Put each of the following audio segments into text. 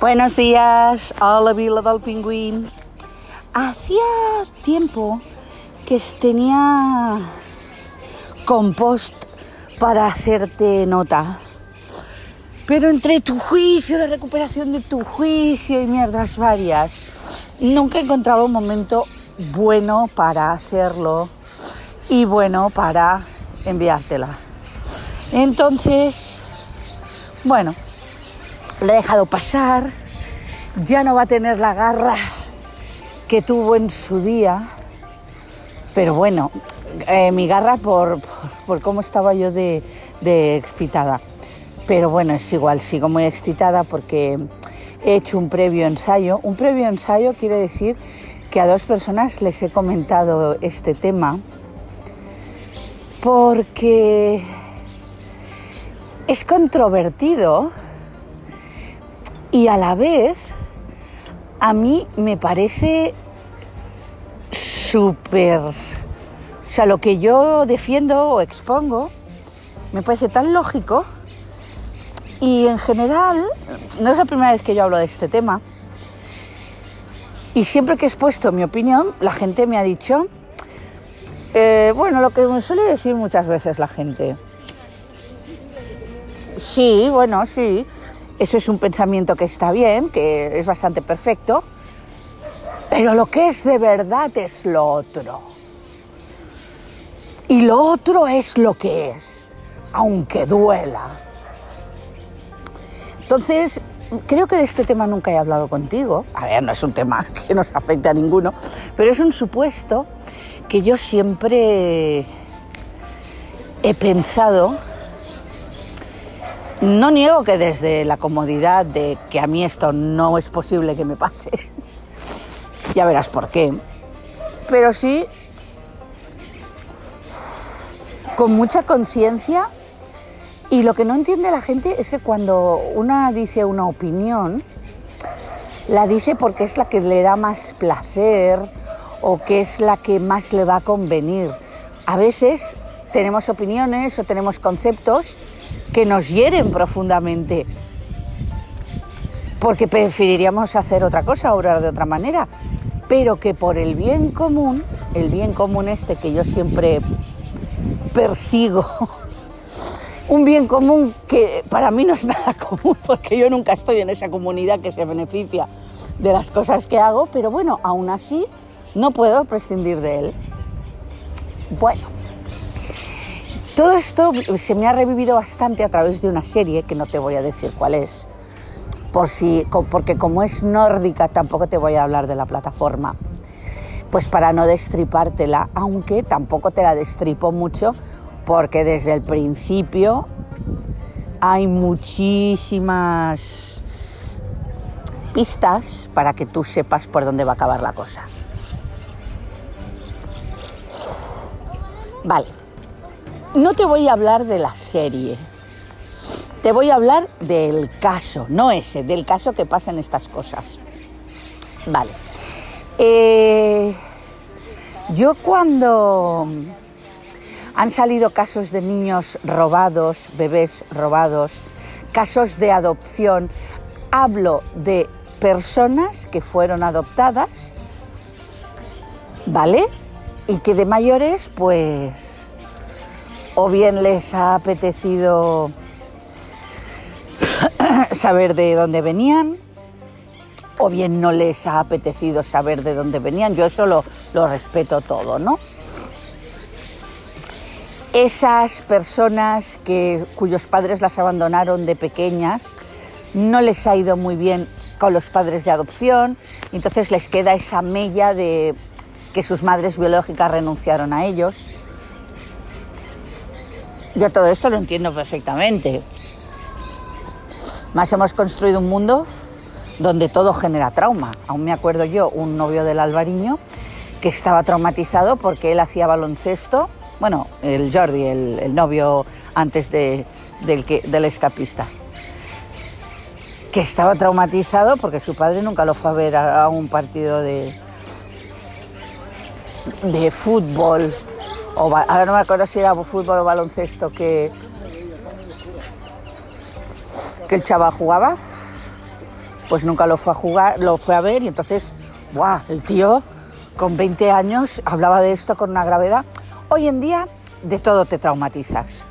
Buenos días, hola Vila del Pingüín. Hacía tiempo que tenía compost para hacerte nota. Pero entre tu juicio, la recuperación de tu juicio y mierdas varias, nunca he encontrado un momento bueno para hacerlo y bueno para enviártela. Entonces, bueno, le he dejado pasar, ya no va a tener la garra que tuvo en su día, pero bueno, eh, mi garra por, por, cómo estaba yo de, de excitada. Pero bueno, es igual, sigo muy excitada porque he hecho un previo ensayo. Un previo ensayo quiere decir que a dos personas les he comentado este tema porque es controvertido y a la vez a mí me parece súper... O sea, lo que yo defiendo o expongo me parece tan lógico y en general no es la primera vez que yo hablo de este tema. Y siempre que he expuesto mi opinión la gente me ha dicho, eh, bueno, lo que me suele decir muchas veces la gente, sí, bueno, sí, eso es un pensamiento que está bien, que es bastante perfecto, pero lo que es de verdad es lo otro. Y lo otro es lo que es, aunque duela. Entonces, creo que de este tema nunca he hablado contigo. A ver, no es un tema que nos afecte a ninguno, pero es un supuesto que yo siempre he pensado no niego que desde la comodidad de que a mí esto no es posible que me pase, ya verás por qué, pero sí con mucha conciencia y lo que no entiende la gente es que cuando una dice una opinión, la dice porque es la que le da más placer o que es la que más le va a convenir. A veces tenemos opiniones o tenemos conceptos que nos hieren profundamente, porque preferiríamos hacer otra cosa, obrar de otra manera, pero que por el bien común, el bien común este que yo siempre persigo, un bien común que para mí no es nada común, porque yo nunca estoy en esa comunidad que se beneficia de las cosas que hago, pero bueno, aún así no puedo prescindir de él. Bueno, todo esto se me ha revivido bastante a través de una serie que no te voy a decir cuál es, por si, porque como es nórdica tampoco te voy a hablar de la plataforma, pues para no destripártela, aunque tampoco te la destripo mucho porque desde el principio hay muchísimas pistas para que tú sepas por dónde va a acabar la cosa. Vale no te voy a hablar de la serie, te voy a hablar del caso, no ese, del caso que pasan estas cosas. Vale. Eh, yo cuando han salido casos de niños robados, bebés robados, casos de adopción, hablo de personas que fueron adoptadas, ¿vale? Y que de mayores, pues o bien les ha apetecido saber de dónde venían, o bien no les ha apetecido saber de dónde venían. Yo eso lo, respeto todo, ¿no? Esas personas que, cuyos padres las abandonaron de pequeñas, no les ha ido muy bien con los padres de adopción, entonces les queda esa mella de que sus madres biológicas renunciaron a ellos. Yo todo esto lo entiendo perfectamente. Más hemos construido un mundo donde todo genera trauma. Aún me acuerdo yo, un novio del Alvariño que estaba traumatizado porque él hacía baloncesto, bueno, el Jordi, el, novio antes del, del escapista, que estaba traumatizado porque su padre nunca lo fue a ver a, un partido de, de fútbol ahora no me acuerdo si era fútbol o baloncesto que, que el chaval jugaba. pues nunca lo fue a jugar, lo fue a ver y entonces, ¡buah! El tío con 20 años hablaba de esto con una gravedad. Hoy en día de todo te traumatizas.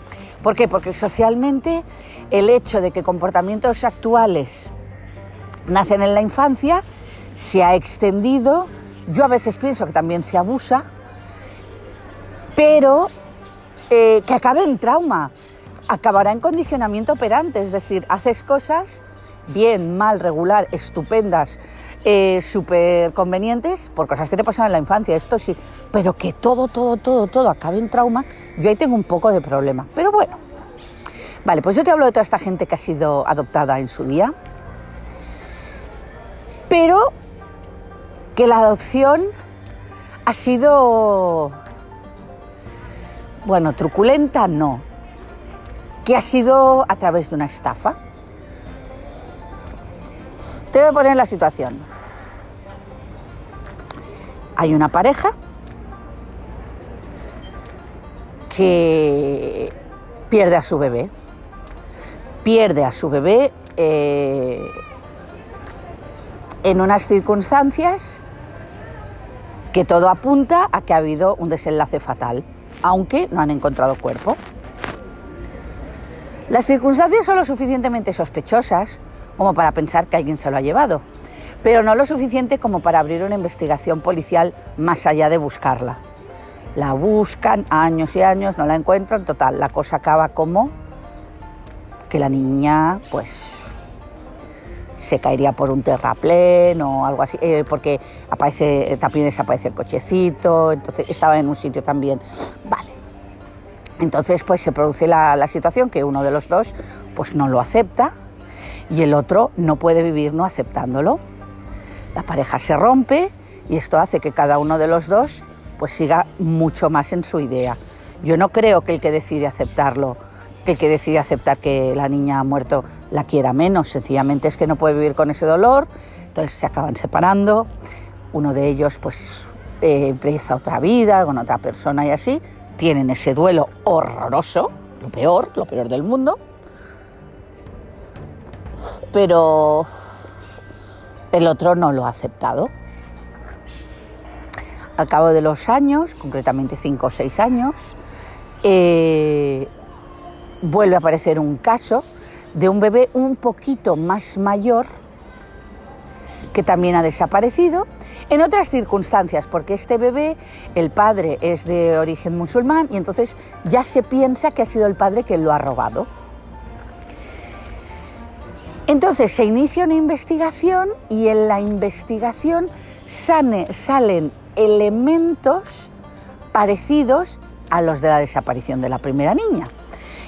¿Por qué? Porque socialmente el hecho de que comportamientos actuales nacen en la infancia se ha extendido. Yo a veces pienso que también se abusa, pero eh, que acabe en trauma, acabará en condicionamiento operante, es decir, haces cosas bien, mal, regular, estupendas, eh, súper convenientes por cosas que te pasan en la infancia, esto sí, pero que todo, todo, todo, todo acabe en trauma, yo ahí tengo un poco de problema. Pero bueno, vale, pues yo te hablo de toda esta gente que ha sido adoptada en su día, pero que la adopción ha sido, bueno, truculenta no, que ha sido a través de una estafa. Te voy a poner la situación. Hay una pareja que pierde a su bebé. Pierde a su bebé eh, en unas circunstancias que todo apunta a que ha habido un desenlace fatal, aunque no han encontrado cuerpo. Las circunstancias son lo suficientemente sospechosas como para pensar que alguien se lo ha llevado, pero no lo suficiente como para abrir una investigación policial más allá de buscarla. La buscan años y años, no la encuentran, total, la cosa acaba como que la niña pues se caería por un terraplén o algo así, eh, porque aparece, también desaparece el cochecito, entonces estaba en un sitio también. Vale. Entonces pues se produce la, la situación que uno de los dos pues no lo acepta y el otro no puede vivir no aceptándolo. La pareja se rompe y esto hace que cada uno de los dos pues siga mucho más en su idea. Yo no creo que el que decide aceptarlo, que el que decide aceptar que la niña ha muerto la quiera menos, sencillamente es que no puede vivir con ese dolor, entonces se acaban separando, uno de ellos pues eh, empieza otra vida con otra persona y así, tienen ese duelo horroroso, lo peor, lo peor del mundo, pero el otro no lo ha aceptado. Al cabo de los años, concretamente cinco o seis años, eh, vuelve a aparecer un caso de un bebé un poquito más mayor que también ha desaparecido en otras circunstancias, porque este bebé, el padre es de origen musulmán y entonces ya se piensa que ha sido el padre quien lo ha robado. Entonces se inicia una investigación y en la investigación salen elementos parecidos a los de la desaparición de la primera niña.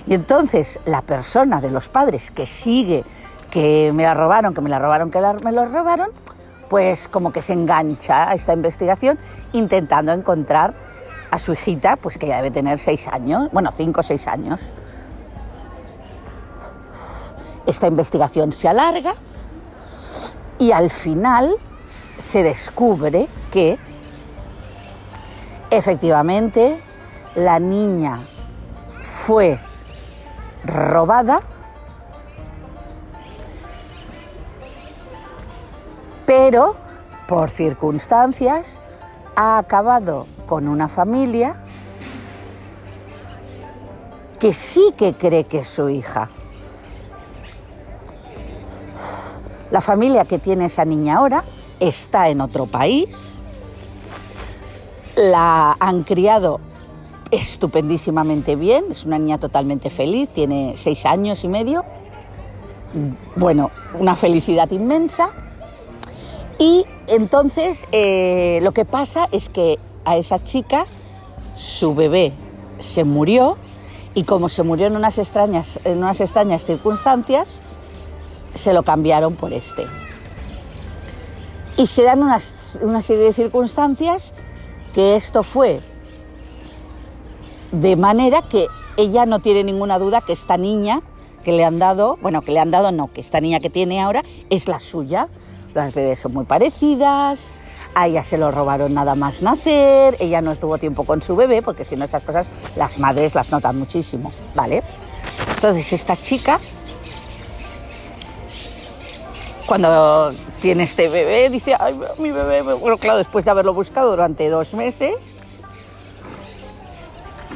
Y entonces la persona de los padres que sigue que me la robaron, que me la robaron, que me lo robaron, pues como que se engancha a esta investigación intentando encontrar a su hijita, pues que ya debe tener seis años, bueno, cinco o seis años. Esta investigación se alarga y al final se descubre que efectivamente la niña fue robada, pero por circunstancias ha acabado con una familia que sí que cree que es su hija. La familia que tiene esa niña ahora está en otro país, la han criado estupendísimamente bien, es una niña totalmente feliz, tiene seis años y medio, bueno, una felicidad inmensa. Y entonces eh, lo que pasa es que a esa chica su bebé se murió y como se murió en unas extrañas, en unas extrañas circunstancias, se lo cambiaron por este. Y se dan una serie de circunstancias que esto fue de manera que ella no tiene ninguna duda que esta niña que le han dado, bueno, que le han dado no, que esta niña que tiene ahora es la suya. Las bebés son muy parecidas, a ella se lo robaron nada más nacer, ella no tuvo tiempo con su bebé, porque si no estas cosas las madres las notan muchísimo, ¿vale? Entonces esta chica cuando tiene este bebé, dice, ay, mi bebé, bueno, claro, después de haberlo buscado durante dos meses,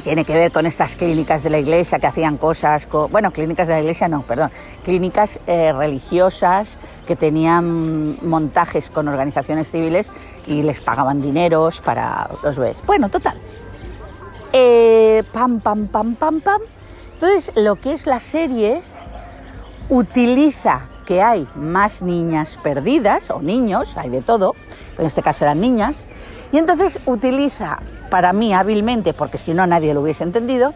tiene que ver con estas clínicas de la iglesia que hacían cosas, con, bueno, clínicas de la iglesia no, perdón, clínicas eh, religiosas que tenían montajes con organizaciones civiles y les pagaban dineros para los bebés. Bueno, total. Eh, pam, pam, pam, pam, pam. Entonces, lo que es la serie utiliza que hay más niñas perdidas, o niños, hay de todo, pero en este caso eran niñas, y entonces utiliza para mí hábilmente, porque si no nadie lo hubiese entendido,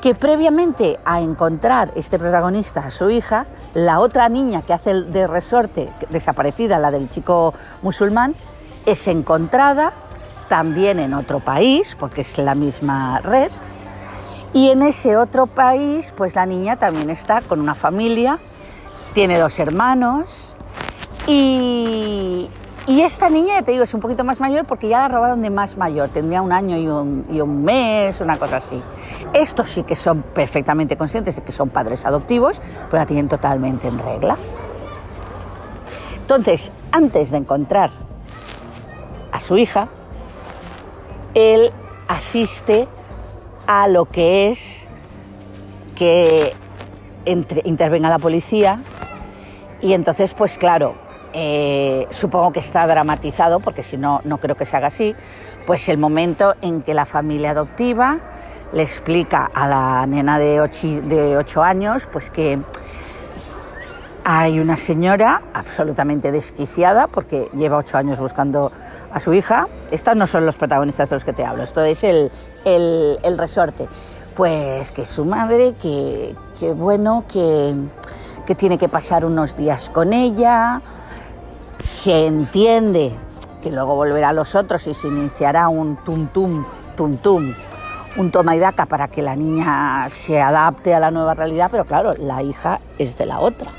que previamente a encontrar este protagonista a su hija, la otra niña que hace de resorte, desaparecida, la del chico musulmán, es encontrada también en otro país, porque es la misma red, y en ese otro país, pues la niña también está con una familia, tiene dos hermanos, y, y esta niña, ya te digo, es un poquito más mayor porque ya la robaron de más mayor, tendría un año y un, y un mes, una cosa así. Estos sí que son perfectamente conscientes de que son padres adoptivos, pero la tienen totalmente en regla. Entonces, antes de encontrar a su hija, él asiste a lo que es que entre, intervenga la policía y entonces, pues claro, eh, supongo que está dramatizado, porque si no, no creo que se haga así, pues el momento en que la familia adoptiva le explica a la nena de 8, años, pues que hay una señora absolutamente desquiciada, porque lleva 8 años buscando a su hija. Estos no son los protagonistas de los que te hablo, esto es el, el, resorte. Pues que su madre, que, bueno, que tiene que pasar unos días con ella, se entiende que luego volverá a los otros y se iniciará un tum tum, tum tum, un toma y daca para que la niña se adapte a la nueva realidad, pero claro, la hija es de la otra.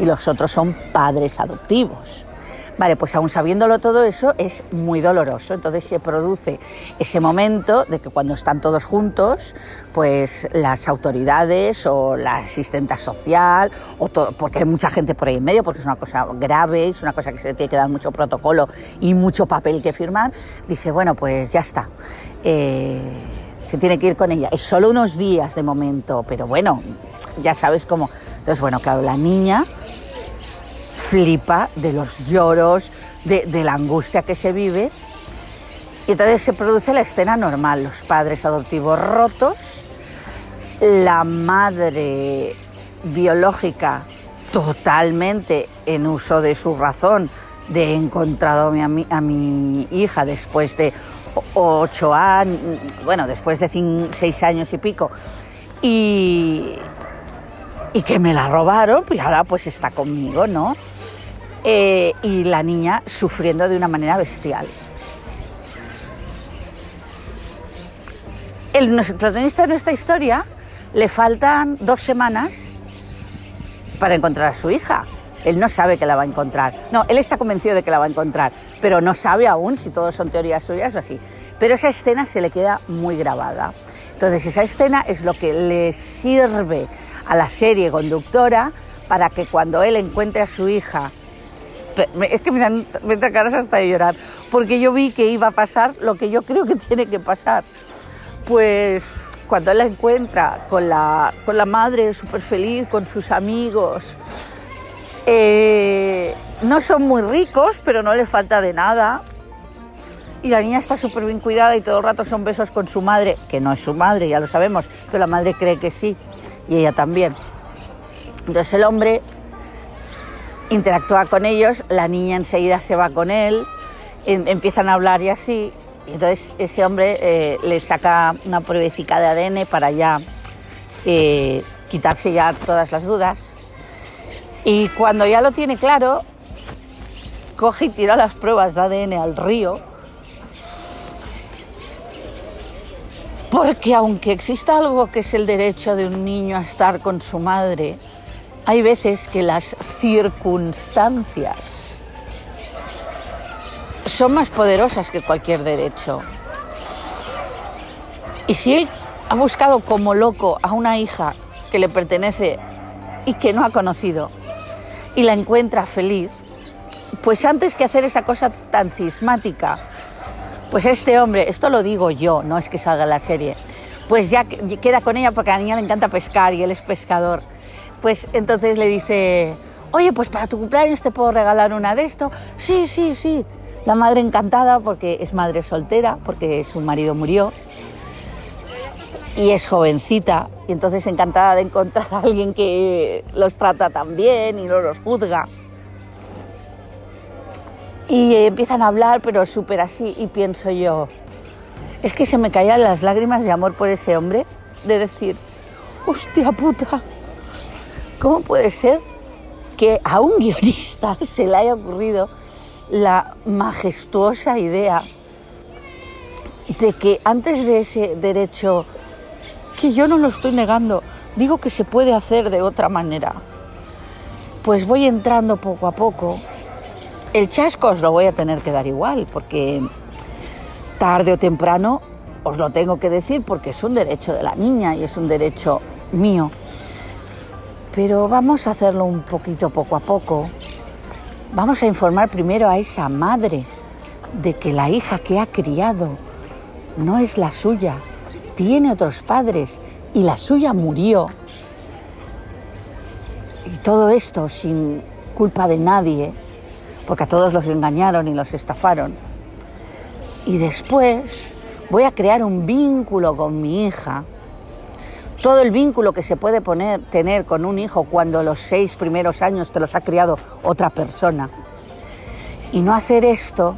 Y los otros son padres adoptivos. Vale, pues aún sabiéndolo todo eso es muy doloroso. Entonces se produce ese momento de que cuando están todos juntos, pues las autoridades o la asistenta social, o todo, porque hay mucha gente por ahí en medio, porque es una cosa grave, es una cosa que se tiene que dar mucho protocolo y mucho papel que firmar, dice, bueno, pues ya está. Eh, se tiene que ir con ella. Es solo unos días de momento, pero bueno, ya sabes cómo. Entonces, bueno, claro, la niña flipa de los lloros, de, la angustia que se vive. Y entonces se produce la escena normal, los padres adoptivos rotos, la madre biológica totalmente en uso de su razón de he encontrado a mi, a mi hija después de ocho años, bueno, después de seis años y pico, y, y que me la robaron, pues ahora pues está conmigo, ¿no? Eh, y la niña sufriendo de una manera bestial. El, protagonista de nuestra historia le faltan dos semanas para encontrar a su hija. Él no sabe que la va a encontrar. No, él está convencido de que la va a encontrar, pero no sabe aún si todo son teorías suyas o así. Pero esa escena se le queda muy grabada. Entonces esa escena es lo que le sirve a la serie conductora para que cuando él encuentre a su hija es que me dan, me ganas hasta de llorar, porque yo vi que iba a pasar lo que yo creo que tiene que pasar. Pues cuando él la encuentra con la, con la madre súper feliz, con sus amigos, eh, no son muy ricos, pero no le falta de nada. Y la niña está súper bien cuidada y todo el rato son besos con su madre, que no es su madre, ya lo sabemos, pero la madre cree que sí, y ella también. Entonces el hombre interactúa con ellos, la niña enseguida se va con él, em, empiezan a hablar y así, y entonces ese hombre eh, le saca una pruebecica de ADN para ya eh, quitarse ya todas las dudas. Y cuando ya lo tiene claro, coge y tira las pruebas de ADN al río. Porque aunque exista algo que es el derecho de un niño a estar con su madre, hay veces que las circunstancias son más poderosas que cualquier derecho. Y si él ha buscado como loco a una hija que le pertenece y que no ha conocido, y la encuentra feliz, pues antes que hacer esa cosa tan cismática, pues este hombre, esto lo digo yo, no es que salga la serie, pues ya queda con ella porque a la niña le encanta pescar y él es pescador. Pues entonces le dice, oye, pues para tu cumpleaños te puedo regalar una de esto. Sí, sí, sí. La madre encantada porque es madre soltera, porque su marido murió y es jovencita y entonces encantada de encontrar a alguien que los trata tan bien y no los juzga. Y empiezan a hablar, pero súper así, y pienso yo, es que se me caían las lágrimas de amor por ese hombre, de decir, hostia puta, ¿cómo puede ser que a un guionista se le haya ocurrido la majestuosa idea de que antes de ese derecho, que yo no lo estoy negando, digo que se puede hacer de otra manera, pues voy entrando poco a poco. El chasco os lo voy a tener que dar igual, porque tarde o temprano os lo tengo que decir porque es un derecho de la niña y es un derecho mío. Pero vamos a hacerlo un poquito poco a poco. Vamos a informar primero a esa madre de que la hija que ha criado no es la suya, tiene otros padres y la suya murió. Y todo esto sin culpa de nadie, porque a todos los engañaron y los estafaron y después voy a crear un vínculo con mi hija. Todo el vínculo que se puede poner, tener con un hijo cuando los seis primeros años te los ha criado otra persona. Y no hacer esto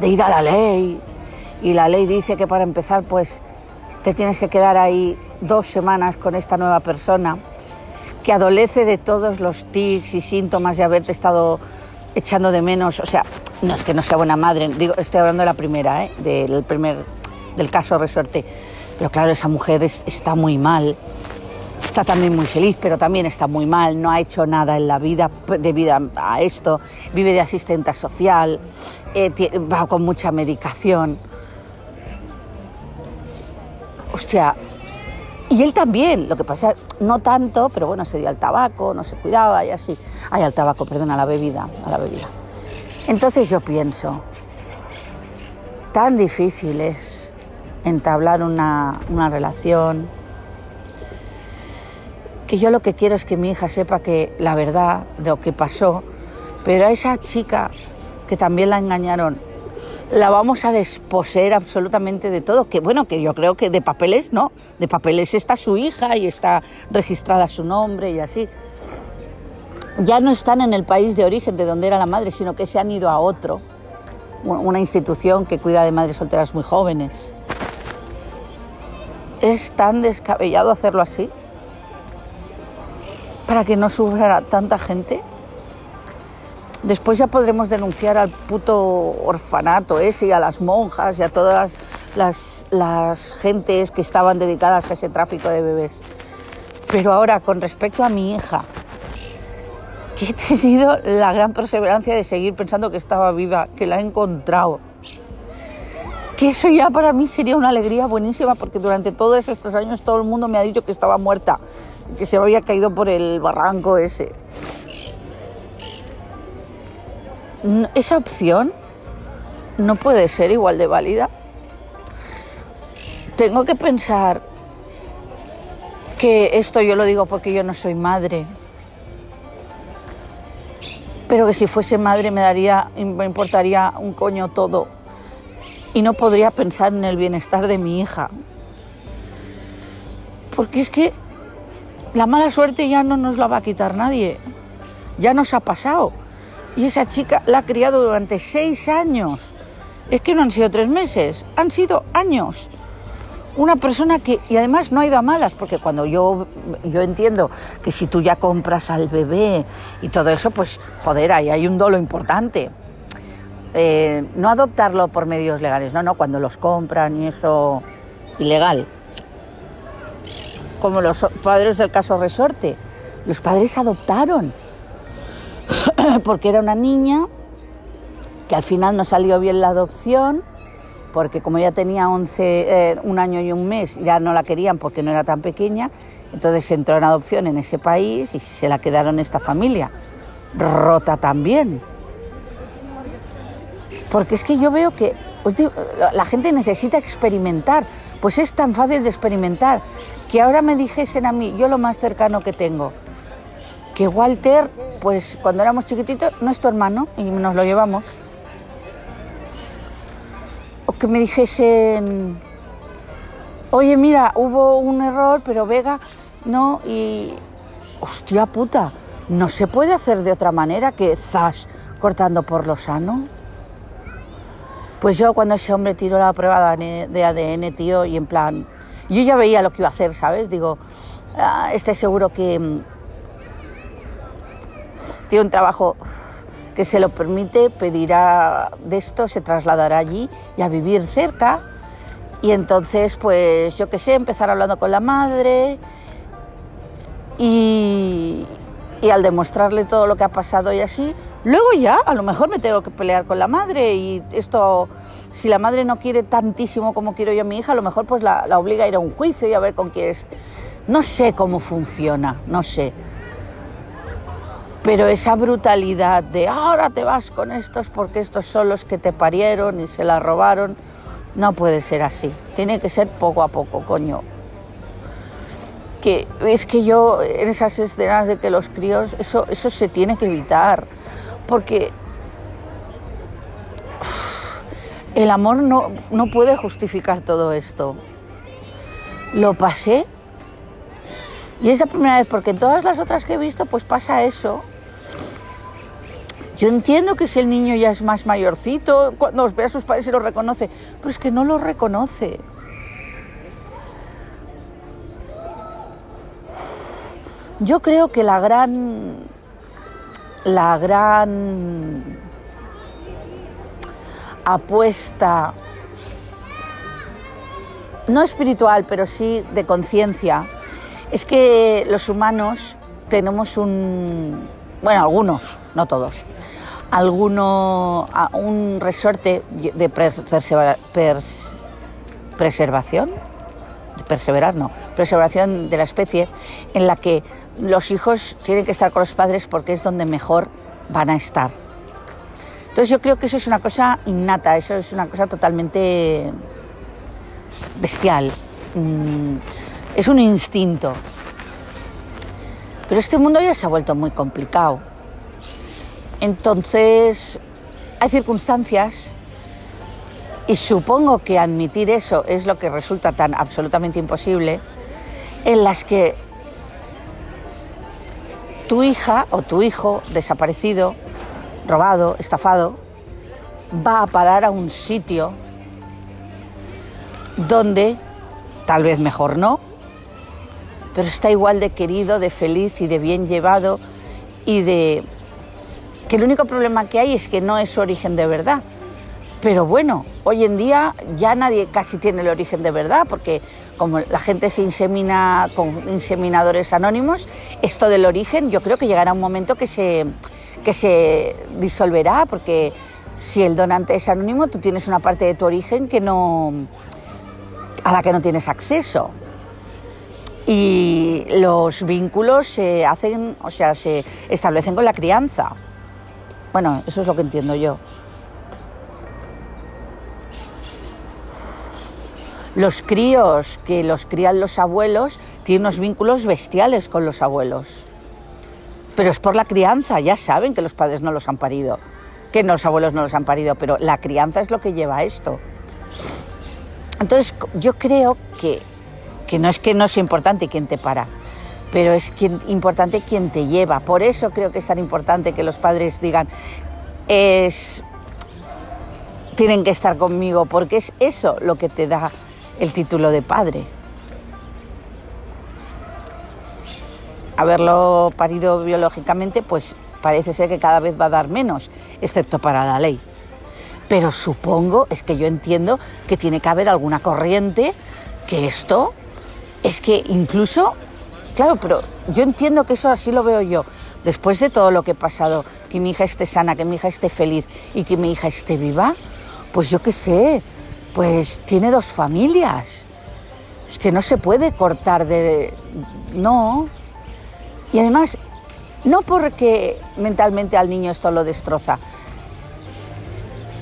de ir a la ley. Y la ley dice que para empezar, pues te tienes que quedar ahí dos semanas con esta nueva persona que adolece de todos los tics y síntomas de haberte estado echando de menos. O sea, no es que no sea buena madre, digo, estoy hablando de la primera, ¿eh? del primer, del caso Resorte. Pero claro, esa mujer está muy mal, está también muy feliz, pero también está muy mal, no ha hecho nada en la vida debido a esto, vive de asistenta social, eh, va con mucha medicación. Hostia, y él también, lo que pasa, no tanto, pero bueno, se dio al tabaco, no se cuidaba y así. Ay, al tabaco, perdón, a la bebida, a la bebida. Entonces yo pienso, tan difícil es entablar una, relación, que yo lo que quiero es que mi hija sepa que la verdad de lo que pasó, pero a esa chica que también la engañaron, la vamos a desposeer absolutamente de todo, que bueno, que yo creo que de papeles no, de papeles está su hija y está registrada su nombre y así ya no están en el país de origen de donde era la madre, sino que se han ido a otro, una institución que cuida de madres solteras muy jóvenes. ¿Es tan descabellado hacerlo así? ¿Para que no sufra tanta gente? Después ya podremos denunciar al puto orfanato ese a las monjas y a todas las, las gentes que estaban dedicadas a ese tráfico de bebés. Pero ahora, con respecto a mi hija, que he tenido la gran perseverancia de seguir pensando que estaba viva, que la he encontrado. Que eso ya para mí sería una alegría buenísima porque durante todos estos años todo el mundo me ha dicho que estaba muerta, que se había caído por el barranco ese. Esa opción no puede ser igual de válida. Tengo que pensar que esto yo lo digo porque yo no soy madre, pero que si fuese madre me daría, me importaría un coño todo y no podría pensar en el bienestar de mi hija. Porque es que la mala suerte ya no nos la va a quitar nadie, ya nos ha pasado. Y esa chica la ha criado durante seis años. Es que no han sido tres meses, han sido años una persona que, y además no ha ido a malas, porque cuando yo, yo entiendo que si tú ya compras al bebé y todo eso, pues joder, ahí hay un dolo importante. Eh, no adoptarlo por medios legales, no, no, cuando los compran y eso, ilegal. Como los padres del caso Resorte. Los padres adoptaron, porque era una niña que al final no salió bien la adopción porque como ya tenía 11, eh, un año y un mes, ya no la querían porque no era tan pequeña, entonces entró en adopción en ese país y se la quedaron esta familia. Rota también. Porque es que yo veo que la gente necesita experimentar, pues es tan fácil de experimentar, que ahora me dijesen a mí, yo lo más cercano que tengo, que Walter, pues cuando éramos chiquititos, no es tu hermano y nos lo llevamos. O que me dijesen, oye, mira, hubo un error, pero Vega, no, y. Hostia puta, no se puede hacer de otra manera que zas cortando por lo sano. Pues yo cuando ese hombre tiró la prueba de ADN, tío, y en plan, yo ya veía lo que iba a hacer, ¿sabes? Digo, ah, este seguro que tiene un trabajo que se lo permite, pedirá de esto, se trasladará allí y a vivir cerca. Y entonces, pues yo qué sé, empezar hablando con la madre y, y al demostrarle todo lo que ha pasado y así, luego ya a lo mejor me tengo que pelear con la madre y esto, si la madre no quiere tantísimo como quiero yo a mi hija, a lo mejor pues la, la obliga a ir a un juicio y a ver con quién es. No sé cómo funciona, no sé. Pero esa brutalidad de ahora te vas con estos porque estos son los que te parieron y se la robaron, no puede ser así. Tiene que ser poco a poco, coño. Que es que yo en esas escenas de que los críos, eso, eso se tiene que evitar. Porque el amor no, no puede justificar todo esto. Lo pasé y es la primera vez, porque en todas las otras que he visto, pues pasa eso. Yo entiendo que si el niño ya es más mayorcito, cuando ve a sus padres se lo reconoce, pero es que no lo reconoce. Yo creo que la gran. La gran apuesta, no espiritual, pero sí de conciencia, es que los humanos tenemos un. Bueno, algunos, no todos, alguno, un resorte de preservación, perseverar no, preservación de la especie, en la que los hijos tienen que estar con los padres porque es donde mejor van a estar. Entonces yo creo que eso es una cosa innata, eso es una cosa totalmente bestial, mm, es un instinto. Pero este mundo ya se ha vuelto muy complicado. Entonces, hay circunstancias y supongo que admitir eso es lo que resulta tan absolutamente imposible, en las que tu hija o tu hijo desaparecido, robado, estafado, va a parar a un sitio donde, tal vez mejor no, pero está igual de querido, de feliz y de bien llevado y de que el único problema que hay es que no es su origen de verdad. Pero bueno, hoy en día ya nadie casi tiene el origen de verdad, porque como la gente se insemina con inseminadores anónimos, esto del origen yo creo que llegará un momento que se, que se disolverá, porque si el donante es anónimo, tú tienes una parte de tu origen que no, a la que no tienes acceso. Y los vínculos se hacen, o sea, se establecen con la crianza. Bueno, eso es lo que entiendo yo. Los críos que los crían los abuelos tienen unos vínculos bestiales con los abuelos. Pero es por la crianza, ya saben que los padres no los han parido, que los abuelos no los han parido, pero la crianza es lo que lleva a esto. Entonces yo creo que, que no es que no sea importante quién te para, pero es importante quien te lleva. Por eso creo que es tan importante que los padres digan, es, tienen que estar conmigo, porque es eso lo que te da el título de padre. Haberlo parido biológicamente, pues parece ser que cada vez va a dar menos, excepto para la ley. Pero supongo, es que yo entiendo que tiene que haber alguna corriente que esto es que incluso Claro, pero yo entiendo que eso así lo veo yo. Después de todo lo que he pasado, que mi hija esté sana, que mi hija esté feliz y que mi hija esté viva, pues yo qué sé, pues tiene dos familias. Es que no se puede cortar de... No. Y además, no porque mentalmente al niño esto lo destroza,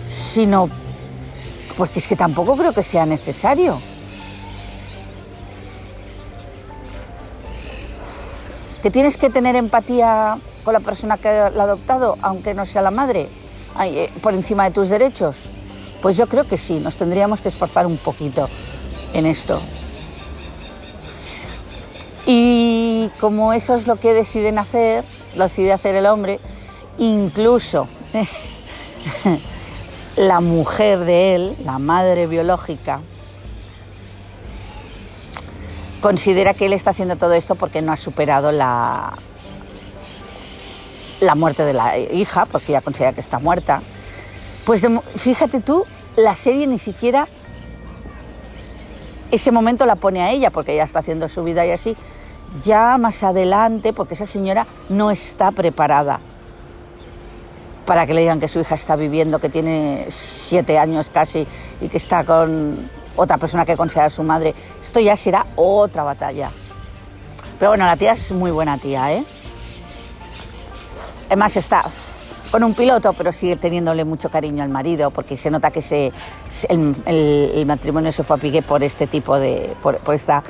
sino porque es que tampoco creo que sea necesario. ¿Que tienes que tener empatía con la persona que la ha adoptado, aunque no sea la madre, eh, por encima de tus derechos? Pues yo creo que sí, nos tendríamos que esforzar un poquito en esto. Y como eso es lo que deciden hacer, lo decide hacer el hombre, incluso la mujer de él, la madre biológica, considera que él está haciendo todo esto porque no ha superado la, la muerte de la hija, porque ella considera que está muerta. Pues fíjate tú, la serie ni siquiera ese momento la pone a ella, porque ella está haciendo su vida y así. Ya más adelante, porque esa señora no está preparada para que le digan que su hija está viviendo, que tiene siete años casi y que está con otra persona que considera su madre. Esto ya será otra batalla. Pero bueno, la tía es muy buena tía, ¿eh? Además está con un piloto, pero sigue teniéndole mucho cariño al marido, porque se nota que se, el, matrimonio se fue a pique por este tipo de, por, por, esta,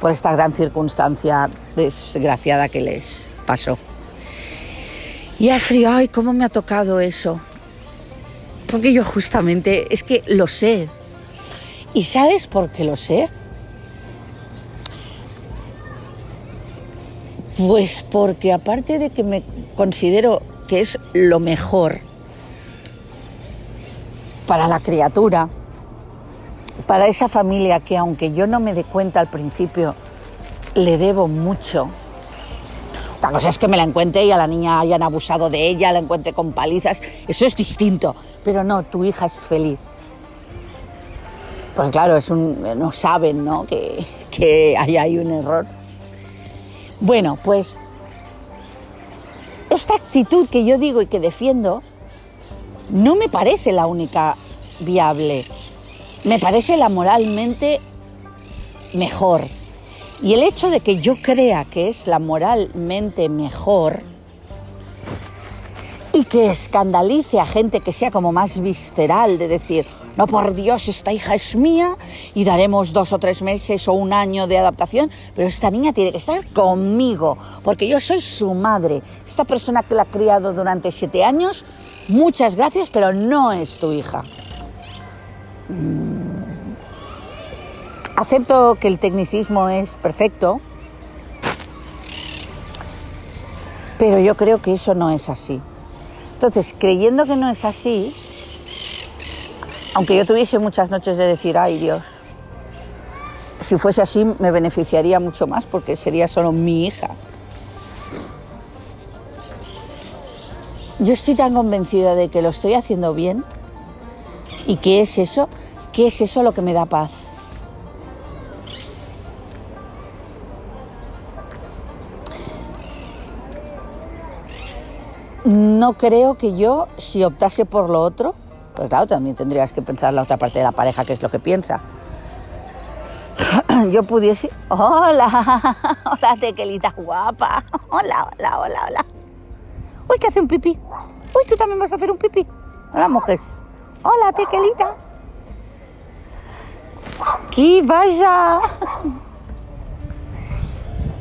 por esta gran circunstancia desgraciada que les pasó. Y a frío, ay, cómo me ha tocado eso. Porque yo justamente, es que lo sé. ¿Y sabes por qué lo sé? Pues porque aparte de que me considero que es lo mejor para la criatura, para esa familia que aunque yo no me dé cuenta al principio, le debo mucho, otra cosa es que me la encuentre y a la niña hayan abusado de ella, la encuentre con palizas. Eso es distinto. Pero no, tu hija es feliz. Porque claro, es un, no saben ¿no? Que, que ahí hay un error. Bueno, pues esta actitud que yo digo y que defiendo no me parece la única viable. Me parece la moralmente mejor. Y el hecho de que yo crea que es la moralmente mejor y que escandalice a gente que sea como más visceral, de decir, no por Dios, esta hija es mía y daremos dos o tres meses o un año de adaptación, pero esta niña tiene que estar conmigo, porque yo soy su madre. Esta persona que la ha criado durante siete años, muchas gracias, pero no es tu hija. Mm. Acepto que el tecnicismo es perfecto, pero yo creo que eso no es así. Entonces, creyendo que no es así, aunque yo tuviese muchas noches de decir, ay Dios, si fuese así me beneficiaría mucho más porque sería solo mi hija. Yo estoy tan convencida de que lo estoy haciendo bien y que es eso, que es eso lo que me da paz. no creo que yo, si optase por lo otro, pues claro, también tendrías que pensar la otra parte de la pareja, qué es lo que piensa. yo pudiese... Hola, hola, tequelita guapa. Hola, hola, hola, hola. Uy, que hace un pipí. Uy, tú también vas a hacer un pipí. Hola, mujer. Hola, tequelita. ¡Qué vaya!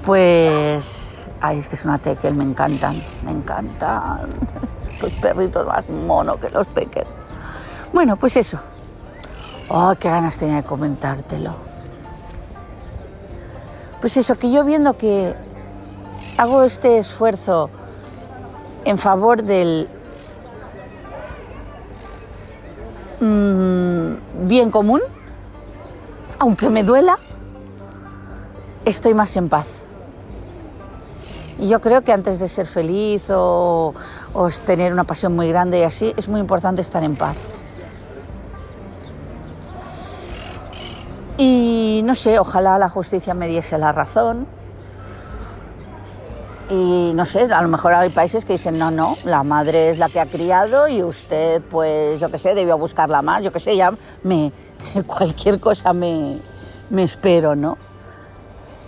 Pues Ay, es que es una tekel, me encantan, me encantan. Los perritos más monos que los tekel. Bueno, pues eso. Oh, qué ganas tenía de comentártelo. Pues eso, que yo viendo que hago este esfuerzo en favor del mm, bien común, aunque me duela, estoy más en paz. Y yo creo que antes de ser feliz o, tener una pasión muy grande y así, es muy importante estar en paz. Y no sé, ojalá la justicia me diese la razón. Y no sé, a lo mejor hay países que dicen, no, no, la madre es la que ha criado y usted, pues, yo qué sé, debió buscarla más, yo qué sé, ya me, cualquier cosa me, me espero, ¿no?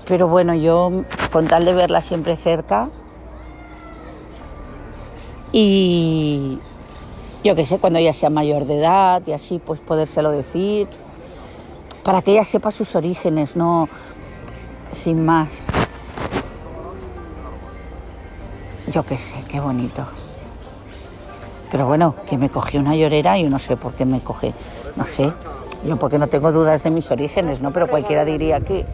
Pero bueno, yo con tal de verla siempre cerca y yo qué sé, cuando ella sea mayor de edad y así, pues podérselo decir, para que ella sepa sus orígenes, no sin más. Yo qué sé, qué bonito. Pero bueno, que me cogió una llorera y no sé por qué me coge, no sé, yo porque no tengo dudas de mis orígenes, ¿no? Pero cualquiera diría que,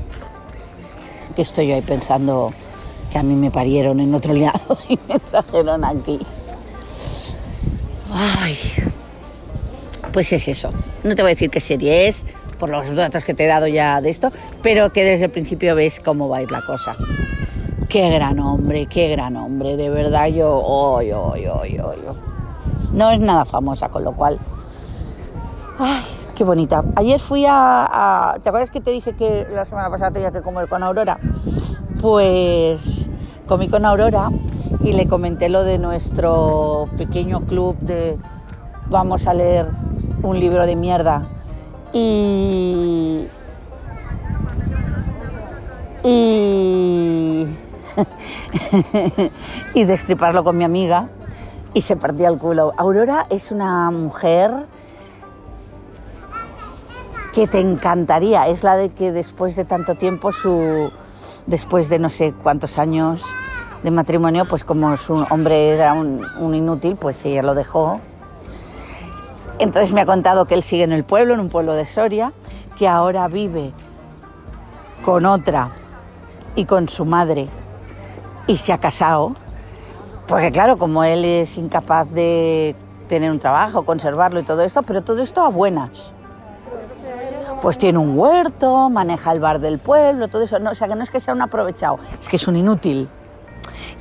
que estoy yo ahí pensando que a mí me parieron en otro lado y me trajeron aquí. Ay, pues es eso. No te voy a decir qué serie es, por los datos que te he dado ya de esto, pero que desde el principio ves cómo va a ir la cosa. Qué gran hombre, qué gran hombre, de verdad yo, oy, oy, oy, oy. No es nada famosa, con lo cual... Ay, qué bonita. Ayer fui a, ¿Te acuerdas que te dije que la semana pasada tenía que comer con Aurora? Pues comí con Aurora y le comenté lo de nuestro pequeño club de vamos a leer un libro de mierda y y y destriparlo con mi amiga y se partía el culo. Aurora es una mujer que te encantaría, es la de que después de tanto tiempo su después de no sé cuántos años de matrimonio, pues como su hombre era un, inútil, pues ella lo dejó. Entonces me ha contado que él sigue en el pueblo, en un pueblo de Soria, que ahora vive con otra y con su madre y se ha casado, porque claro, como él es incapaz de tener un trabajo, conservarlo y todo esto, pero todo esto a buenas. Pues tiene un huerto, maneja el bar del pueblo, todo eso. No, o sea, que no es que sea un aprovechado, es que es un inútil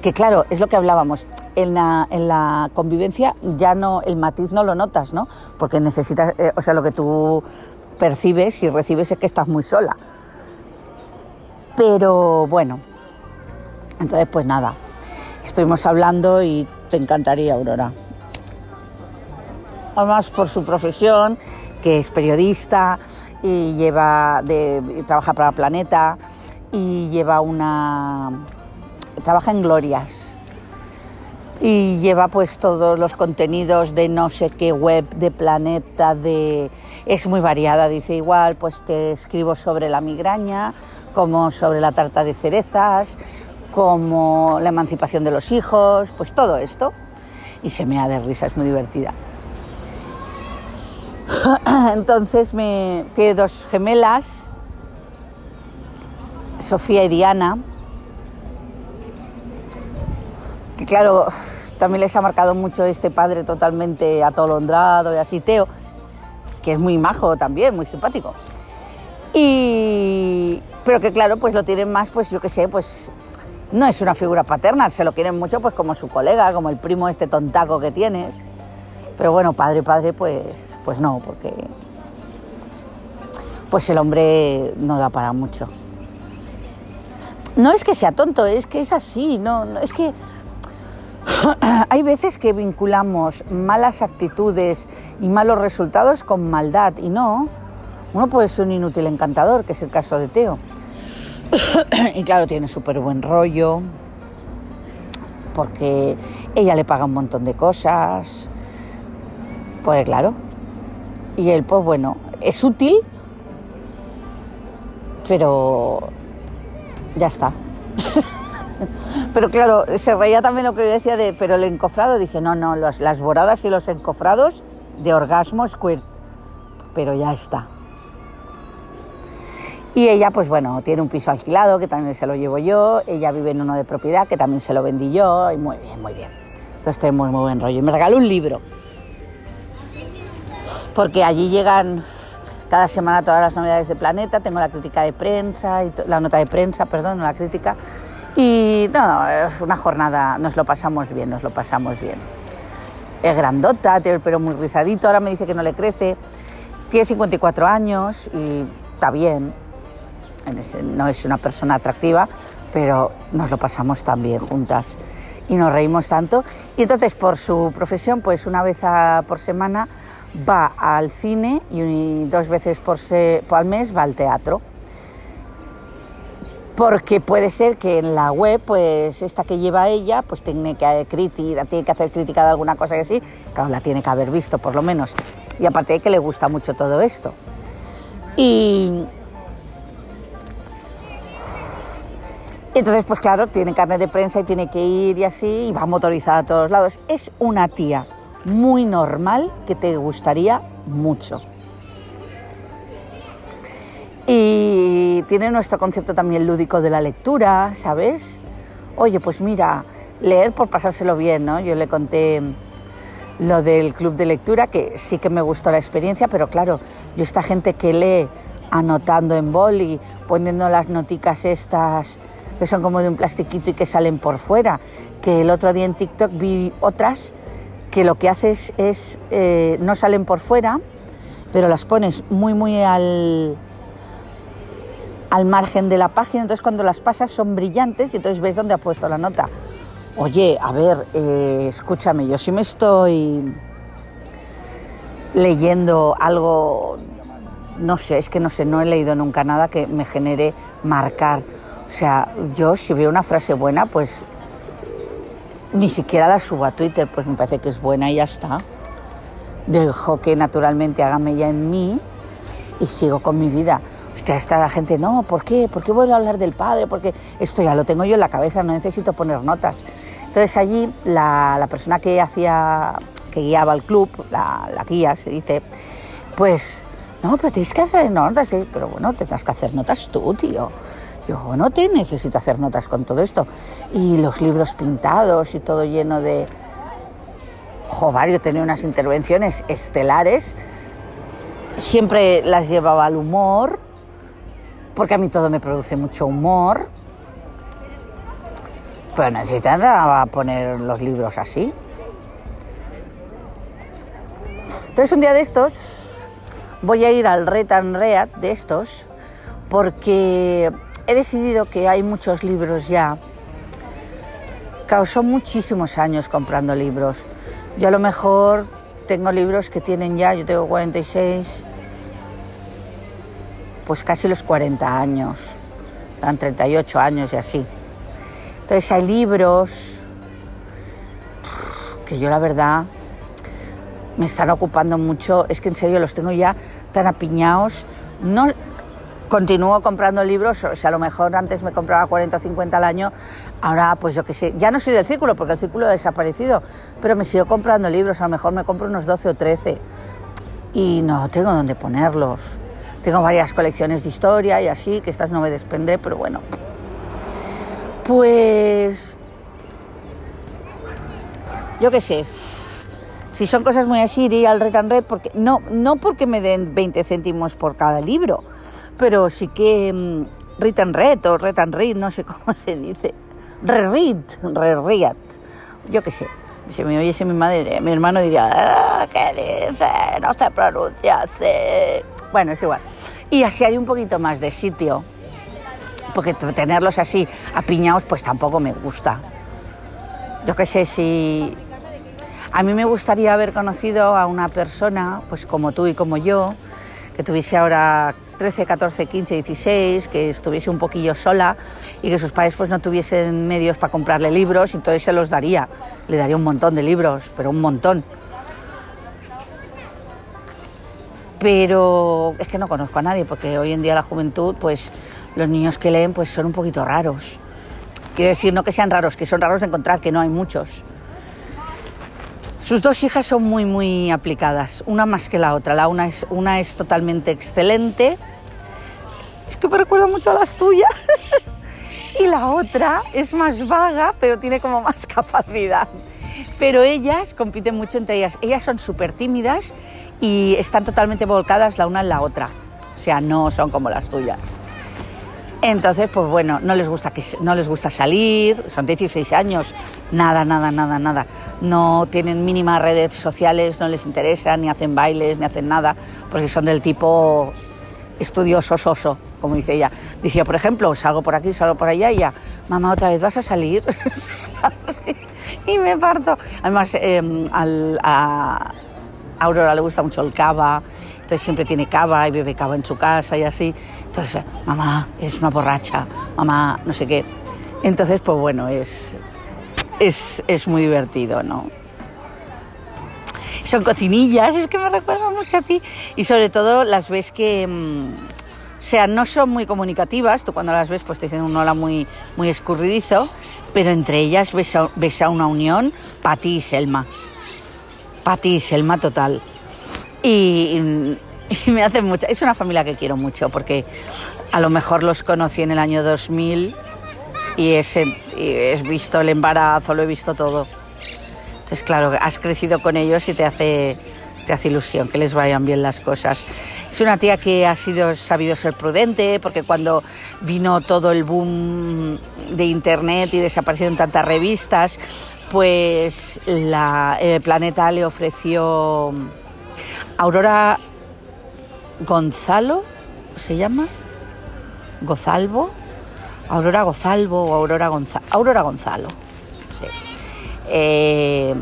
que claro, es lo que hablábamos, en la, convivencia ya no, el matiz no lo notas, ¿no? Porque necesitas, eh, o sea, lo que tú percibes y recibes es que estás muy sola. Pero bueno, entonces pues nada, estuvimos hablando y te encantaría, Aurora. Además por su profesión, que es periodista y lleva de, trabaja para Planeta y lleva una trabaja en Glorias y lleva pues todos los contenidos de no sé qué web, de planeta, de... es muy variada, dice igual, pues te escribo sobre la migraña, como sobre la tarta de cerezas, como la emancipación de los hijos, pues todo esto. Y se me da de risa, es muy divertida. Entonces me tiene dos gemelas, Sofía y Diana, que claro, también les ha marcado mucho este padre totalmente atolondrado y así, Teo, que es muy majo también, muy simpático. Y, pero que claro, pues lo tienen más, pues yo qué sé, pues no es una figura paterna, se lo quieren mucho pues como su colega, como el primo este tontaco que tienes. Pero bueno, padre, padre, pues, pues no, porque pues el hombre no da para mucho. No es que sea tonto, es que es así, no es que Hay veces que vinculamos malas actitudes y malos resultados con maldad y no. Uno puede ser un inútil encantador, que es el caso de Teo. y claro, tiene súper buen rollo, porque ella le paga un montón de cosas. Pues claro. Y él, pues bueno, es útil, pero ya está. pero claro, se reía también lo que yo decía de, pero el encofrado, dice, no, no, las boradas y los encofrados de orgasmo squirt, pero ya está. Y ella, pues bueno, tiene un piso alquilado que también se lo llevo yo, ella vive en uno de propiedad que también se lo vendí yo, y muy bien, muy bien. Entonces tenemos muy buen rollo. Y me regaló un libro, porque allí llegan cada semana todas las novedades de Planeta, tengo la crítica de prensa, y la nota de prensa, perdón, la crítica, y no, es una jornada, nos lo pasamos bien, nos lo pasamos bien. Es grandota, tiene el pelo muy rizadito, ahora me dice que no le crece. Tiene 54 años y está bien. No es una persona atractiva, pero nos lo pasamos tan bien juntas y nos reímos tanto. Y entonces, por su profesión, pues una vez por semana va al cine y dos veces por, al mes va al teatro. Porque puede ser que en la web, pues esta que lleva ella, pues tiene que, crítica, tiene que hacer crítica de alguna cosa y así, claro, la tiene que haber visto por lo menos. Y aparte de que le gusta mucho todo esto. Y, entonces, pues claro, tiene carnet de prensa y tiene que ir y así, y va motorizada a todos lados. Es una tía muy normal que te gustaría mucho. Y tiene nuestro concepto también lúdico de la lectura, ¿sabes? Oye, pues mira, leer por pasárselo bien, ¿no? Yo le conté lo del club de lectura, que sí que me gustó la experiencia, pero claro, yo esta gente que lee anotando en boli, poniendo las noticas estas que son como de un plastiquito y que salen por fuera, que el otro día en TikTok vi otras que lo que haces es, eh, no salen por fuera, pero las pones muy, muy al, al margen de la página, entonces cuando las pasas son brillantes y entonces ves dónde ha puesto la nota. Oye, a ver, eh, escúchame, yo sí me estoy leyendo algo, no sé, es que no sé, no he leído nunca nada que me genere marcar. O sea, yo si veo una frase buena, pues ni siquiera la subo a Twitter, pues me parece que es buena y ya está. Dejo que naturalmente haga ya en mí y sigo con mi vida. Está la gente, no, ¿por qué? ¿Por qué vuelvo a hablar del padre? Porque esto ya lo tengo yo en la cabeza, no necesito poner notas. Entonces allí la, persona que hacía, que guiaba el club, la, guía se dice, pues, no, pero tienes que hacer notas, pero bueno, tendrás que hacer notas tú, tío. Yo no te necesito hacer notas con todo esto. Y los libros pintados y todo lleno de... Jovario tenía unas intervenciones estelares. Siempre las llevaba al humor, porque a mí todo me produce mucho humor. Pero necesitaba poner los libros así. Entonces un día de estos voy a ir al Red and Read de estos porque he decidido que hay muchos libros ya. Causó muchísimos años comprando libros. Yo a lo mejor tengo libros que tienen ya, yo tengo 46, pues casi los 40 años, dan 38 años y así. Entonces hay libros que yo la verdad me están ocupando mucho, es que en serio los tengo ya tan apiñados, no, continúo comprando libros, o sea, a lo mejor antes me compraba 40 o 50 al año, ahora pues yo qué sé, ya no soy del círculo porque el círculo ha desaparecido, pero me sigo comprando libros, a lo mejor me compro unos 12 o 13 y no tengo dónde ponerlos. Tengo varias colecciones de historia y así, que estas no me desprendré, pero bueno. Pues yo qué sé, si son cosas muy así, iría al Red and Red, porque, no, no porque me den 20 céntimos por cada libro, pero sí que um, Red and Red o Red and Read, no sé cómo se dice. Re-read, re-read, yo qué sé. Si me oyese mi madre, mi hermano diría, ah, ¿qué dice? No se pronuncia así. Bueno, es igual. Y así hay un poquito más de sitio, porque tenerlos así apiñados, pues tampoco me gusta. Yo qué sé, si a mí me gustaría haber conocido a una persona, pues como tú y como yo, que tuviese ahora 13, 14, 15, 16, que estuviese un poquillo sola y que sus padres pues no tuviesen medios para comprarle libros, entonces se los daría. Le daría un montón de libros, pero un montón. Pero es que no conozco a nadie, porque hoy en día la juventud, pues los niños que leen pues son un poquito raros. Quiero decir, no que sean raros, que son raros de encontrar, que no hay muchos. Sus dos hijas son muy, muy aplicadas, una más que la otra. La una es, una es totalmente excelente, es que me recuerda mucho a las tuyas, y la otra es más vaga, pero tiene como más capacidad. Pero ellas compiten mucho entre ellas. Ellas son súper tímidas y están totalmente volcadas la una en la otra. O sea, no son como las tuyas. Entonces, pues bueno, no les gusta que no les gusta salir, son 16 años, nada, nada, nada, nada. No tienen mínimas redes sociales, no les interesa, ni hacen bailes, ni hacen nada, porque son del tipo estudioso, soso, como dice ella. Dice, por ejemplo, salgo por aquí, salgo por allá y ya, mamá, otra vez vas a salir. y me parto. Además, em, al, a Aurora le gusta mucho el cava, entonces siempre tiene cava y bebe cava en su casa y así. Entonces, mamá, es una borracha, mamá, no sé qué. Entonces, pues bueno, es, es, es muy divertido, ¿no? Son cocinillas, es que me recuerdan mucho a ti. Y sobre todo las ves que, mm, o sea, no son muy comunicativas, tú cuando las ves pues te dicen un hola muy, muy escurridizo, pero entre ellas ves a, ves a una unión, Pati y Selma. Pati y Selma total. Y, y me hace mucha... Es una familia que quiero mucho porque a lo mejor los conocí en el año 2000 y he, y he visto el embarazo, lo he visto todo. Entonces, claro, has crecido con ellos y te hace, te hace ilusión que les vayan bien las cosas. Es una tía que ha sido, sabido ser prudente, porque cuando vino todo el boom de internet y desaparecieron tantas revistas, pues la, planeta le ofreció Aurora Gonzalo, ¿se llama? Gozalvo, Aurora Gozalvo o Aurora Gonzalo, Aurora Gonzalo, sí. Eh,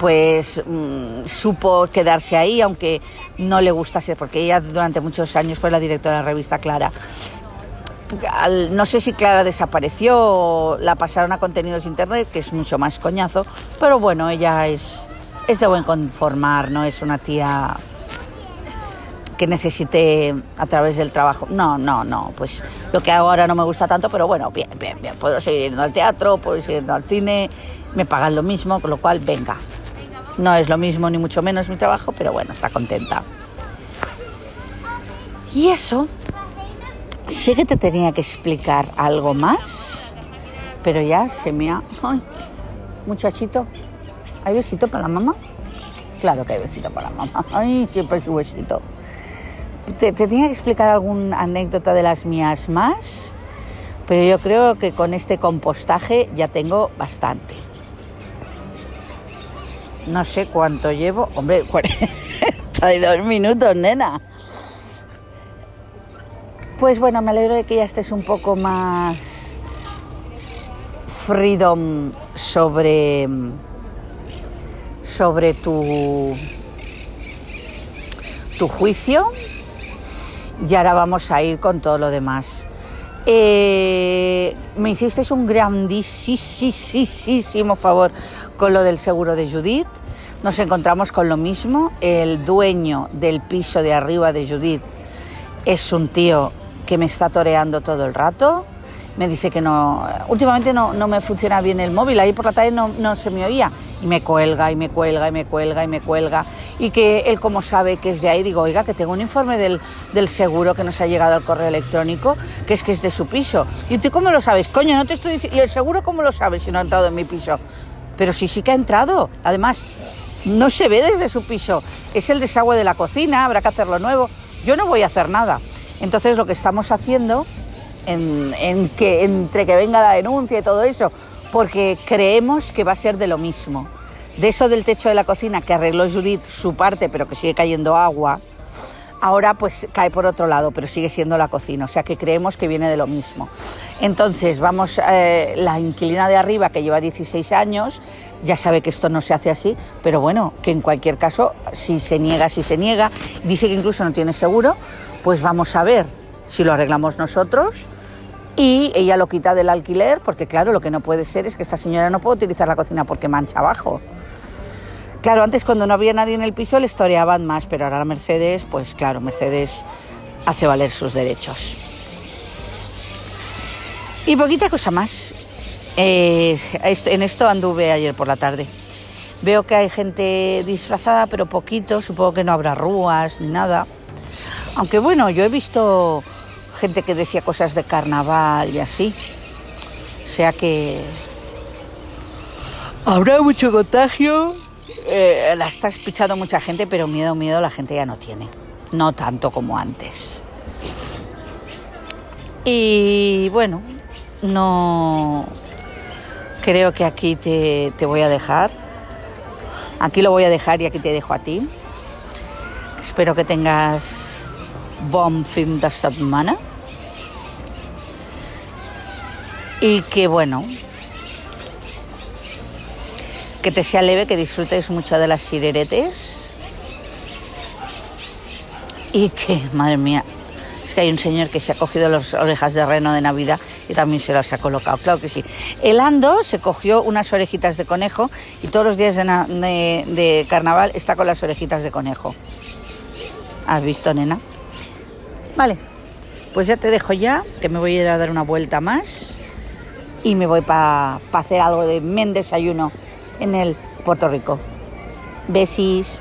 pues mm, supo quedarse ahí, aunque no le gustase, porque ella durante muchos años fue la directora de la revista Clara. No sé si Clara desapareció o la pasaron a contenidos de internet, que es mucho más coñazo, pero bueno, ella es, es de buen conformar, no es una tía que necesite a través del trabajo. No, no, no, pues lo que hago ahora no me gusta tanto, pero bueno, bien, bien, bien. Puedo seguir yendo al teatro, puedo seguir yendo al cine, me pagan lo mismo, con lo cual, venga. No es lo mismo ni mucho menos mi trabajo, pero bueno, está contenta. Y eso, sé que te tenía que explicar algo más, pero ya se me ha... Muchachito, ¿hay besito para la mamá? Claro que hay besito para la mamá. Ay, siempre su besito. Te, te tenía que explicar alguna anécdota de las mías más, pero yo creo que con este compostaje ya tengo bastante. No sé cuánto llevo. Hombre, 42 minutos, nena. Pues bueno, me alegro de que ya estés un poco más freedom sobre sobre tu tu juicio y ahora vamos a ir con todo lo demás. Eh, me hicisteis un grandísimo favor con lo del seguro de Judith. Nos encontramos con lo mismo. El dueño del piso de arriba de Judith es un tío que me está toreando todo el rato. Me dice que no, últimamente no, no me funciona bien el móvil, ahí por la tarde no, no se me oía. Y me cuelga, y me cuelga, y me cuelga, y me cuelga. Y que él como sabe que es de ahí, digo, oiga, que tengo un informe del, del seguro que nos ha llegado al correo electrónico, que es que es de su piso. ¿Y tú cómo lo sabes? Coño, no te estoy diciendo... ¿Y el seguro cómo lo sabes si no ha entrado en mi piso? Pero sí, sí que ha entrado. Además, no se ve desde su piso. Es el desagüe de la cocina, habrá que hacerlo nuevo. Yo no voy a hacer nada. Entonces lo que estamos haciendo, en, que, entre que venga la denuncia y todo eso, porque creemos que va a ser de lo mismo. De eso del techo de la cocina que arregló Judith su parte, pero que sigue cayendo agua, ahora pues cae por otro lado, pero sigue siendo la cocina, o sea que creemos que viene de lo mismo. Entonces, vamos, eh, la inquilina de arriba que lleva 16 años, ya sabe que esto no se hace así, pero bueno, que en cualquier caso, si se niega, si se niega, dice que incluso no tiene seguro, pues vamos a ver si lo arreglamos nosotros y ella lo quita del alquiler, porque claro, lo que no puede ser es que esta señora no puede utilizar la cocina porque mancha abajo. Claro, antes cuando no había nadie en el piso le historiaban más, pero ahora Mercedes, pues claro, Mercedes hace valer sus derechos. Y poquita cosa más. Eh, en esto anduve ayer por la tarde. Veo que hay gente disfrazada, pero poquito. Supongo que no habrá rúas ni nada. Aunque bueno, yo he visto gente que decía cosas de carnaval y así. O sea que habrá mucho contagio. Eh, la está pichando mucha gente, pero miedo, miedo la gente ya no tiene. No tanto como antes. Y bueno, no creo que aquí te, te voy a dejar. Aquí lo voy a dejar y aquí te dejo a ti. Espero que tengas bon fin de setmana. Y que bueno, que te sea leve, que disfrutes mucho de las sireretes. Y que, madre mía, es que hay un señor que se ha cogido las orejas de reno de Navidad y también se las ha colocado, claro que sí. El Ando se cogió unas orejitas de conejo y todos los días de, carnaval está con las orejitas de conejo. ¿Has visto, nena? Vale, pues ya te dejo ya, que me voy a ir a dar una vuelta más y me voy para pa hacer algo de men desayuno en el Puerto Rico. Besis.